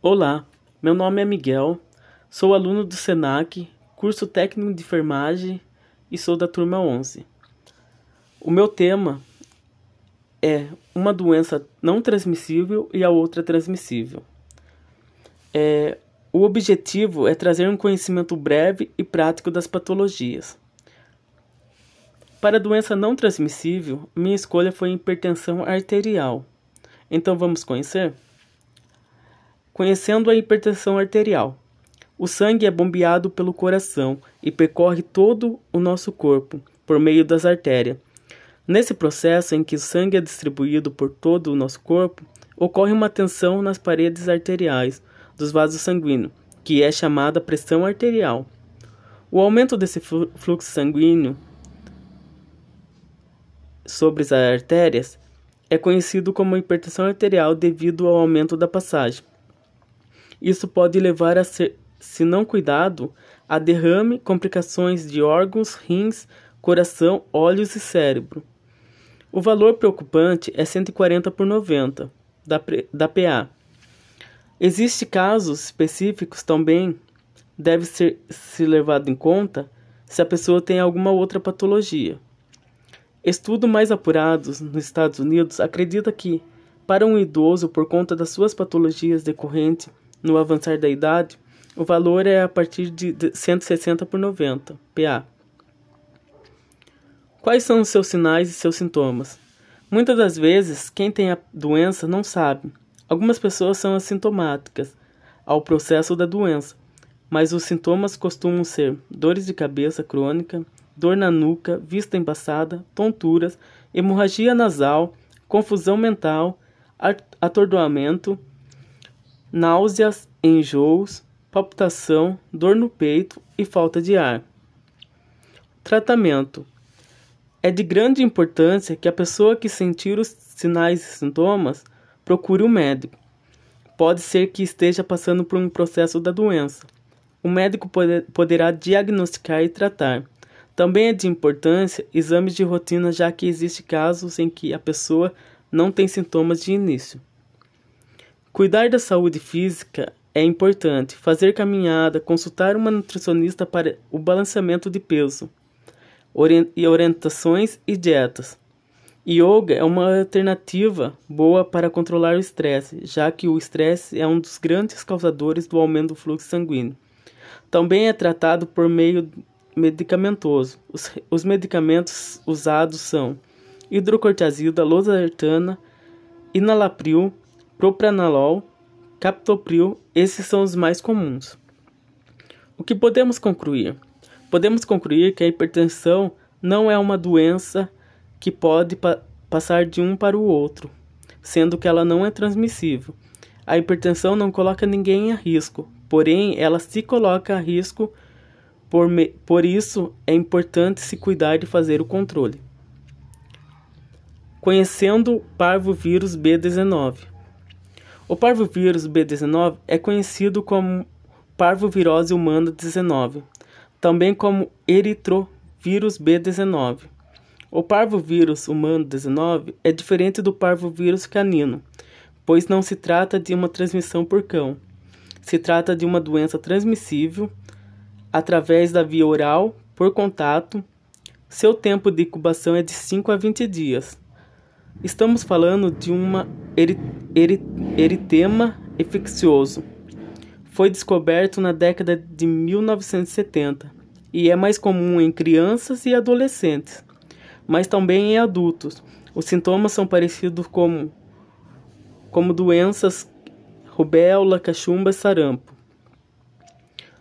Olá, meu nome é Miguel, sou aluno do SENAC, curso técnico de enfermagem e sou da turma 11. O meu tema é uma doença não transmissível e a outra transmissível. É, o objetivo é trazer um conhecimento breve e prático das patologias. Para a doença não transmissível, minha escolha foi hipertensão arterial. Então vamos conhecer? Conhecendo a hipertensão arterial. O sangue é bombeado pelo coração e percorre todo o nosso corpo por meio das artérias. Nesse processo em que o sangue é distribuído por todo o nosso corpo, ocorre uma tensão nas paredes arteriais dos vasos sanguíneos, que é chamada pressão arterial. O aumento desse fluxo sanguíneo sobre as artérias é conhecido como hipertensão arterial devido ao aumento da passagem. Isso pode levar a ser, se não cuidado, a derrame, complicações de órgãos, rins, coração, olhos e cérebro. O valor preocupante é 140 por 90 da, da PA. Existem casos específicos também, deve ser se levado em conta se a pessoa tem alguma outra patologia. Estudos mais apurados nos Estados Unidos acredita que, para um idoso, por conta das suas patologias decorrentes no avançar da idade, o valor é a partir de 160 por 90 PA. Quais são os seus sinais e seus sintomas? Muitas das vezes, quem tem a doença não sabe. Algumas pessoas são assintomáticas ao processo da doença, mas os sintomas costumam ser dores de cabeça crônica, dor na nuca, vista embaçada, tonturas, hemorragia nasal, confusão mental, atordoamento, náuseas, enjoos, palpitação, dor no peito e falta de ar. Tratamento: É de grande importância que a pessoa que sentir os sinais e sintomas procure um médico. Pode ser que esteja passando por um processo da doença. O médico pode, poderá diagnosticar e tratar. Também é de importância exames de rotina, já que existem casos em que a pessoa não tem sintomas de início. Cuidar da saúde física é importante. Fazer caminhada, consultar uma nutricionista para o balanceamento de peso, e orientações e dietas. Yoga é uma alternativa boa para controlar o estresse, já que o estresse é um dos grandes causadores do aumento do fluxo sanguíneo. Também é tratado por meio medicamentoso. Os, os medicamentos usados são hidrocortisona, losartana, inalapril, propranolol, captopril, esses são os mais comuns. O que podemos concluir? Podemos concluir que a hipertensão não é uma doença que pode pa passar de um para o outro, sendo que ela não é transmissível. A hipertensão não coloca ninguém a risco, porém ela se coloca a risco, por, por isso é importante se cuidar de fazer o controle. Conhecendo o parvovírus B19. O parvovírus B19 é conhecido como parvovirose humana 19, também como eritrovírus B19. O parvovírus humano 19 é diferente do parvovírus canino, pois não se trata de uma transmissão por cão. Se trata de uma doença transmissível através da via oral, por contato. Seu tempo de incubação é de 5 a 20 dias. Estamos falando de uma eri eri eritema infeccioso. Foi descoberto na década de 1970 e é mais comum em crianças e adolescentes, mas também em adultos. Os sintomas são parecidos com como doenças rubéola, cachumba e sarampo.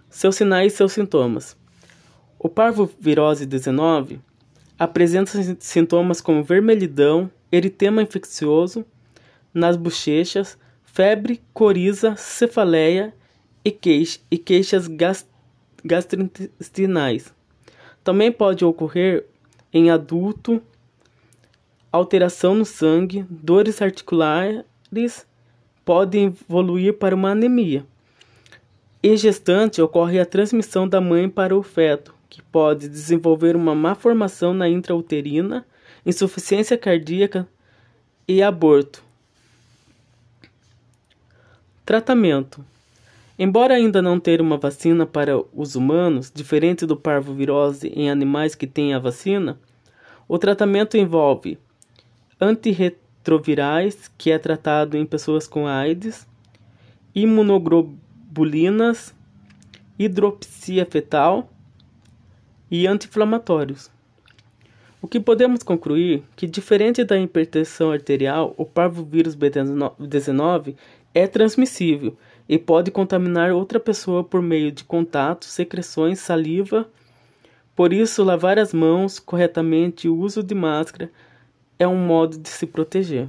Seus sinais e seus sintomas. O parvovirose 19 apresenta sintomas como vermelhidão, eritema infeccioso nas bochechas, febre, coriza, cefaleia e, queixa, e queixas gastrointestinais. Também pode ocorrer em adulto alteração no sangue, dores articulares, podem evoluir para uma anemia. Em gestante ocorre a transmissão da mãe para o feto, que pode desenvolver uma má formação na intrauterina insuficiência cardíaca e aborto. Tratamento. Embora ainda não ter uma vacina para os humanos, diferente do parvovirose em animais que têm a vacina, o tratamento envolve antirretrovirais, que é tratado em pessoas com AIDS, imunoglobulinas, hidropsia fetal e anti-inflamatórios. O que podemos concluir que, diferente da hipertensão arterial, o parvovírus B19 é transmissível e pode contaminar outra pessoa por meio de contato, secreções, saliva. Por isso, lavar as mãos corretamente e o uso de máscara é um modo de se proteger.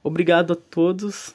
Obrigado a todos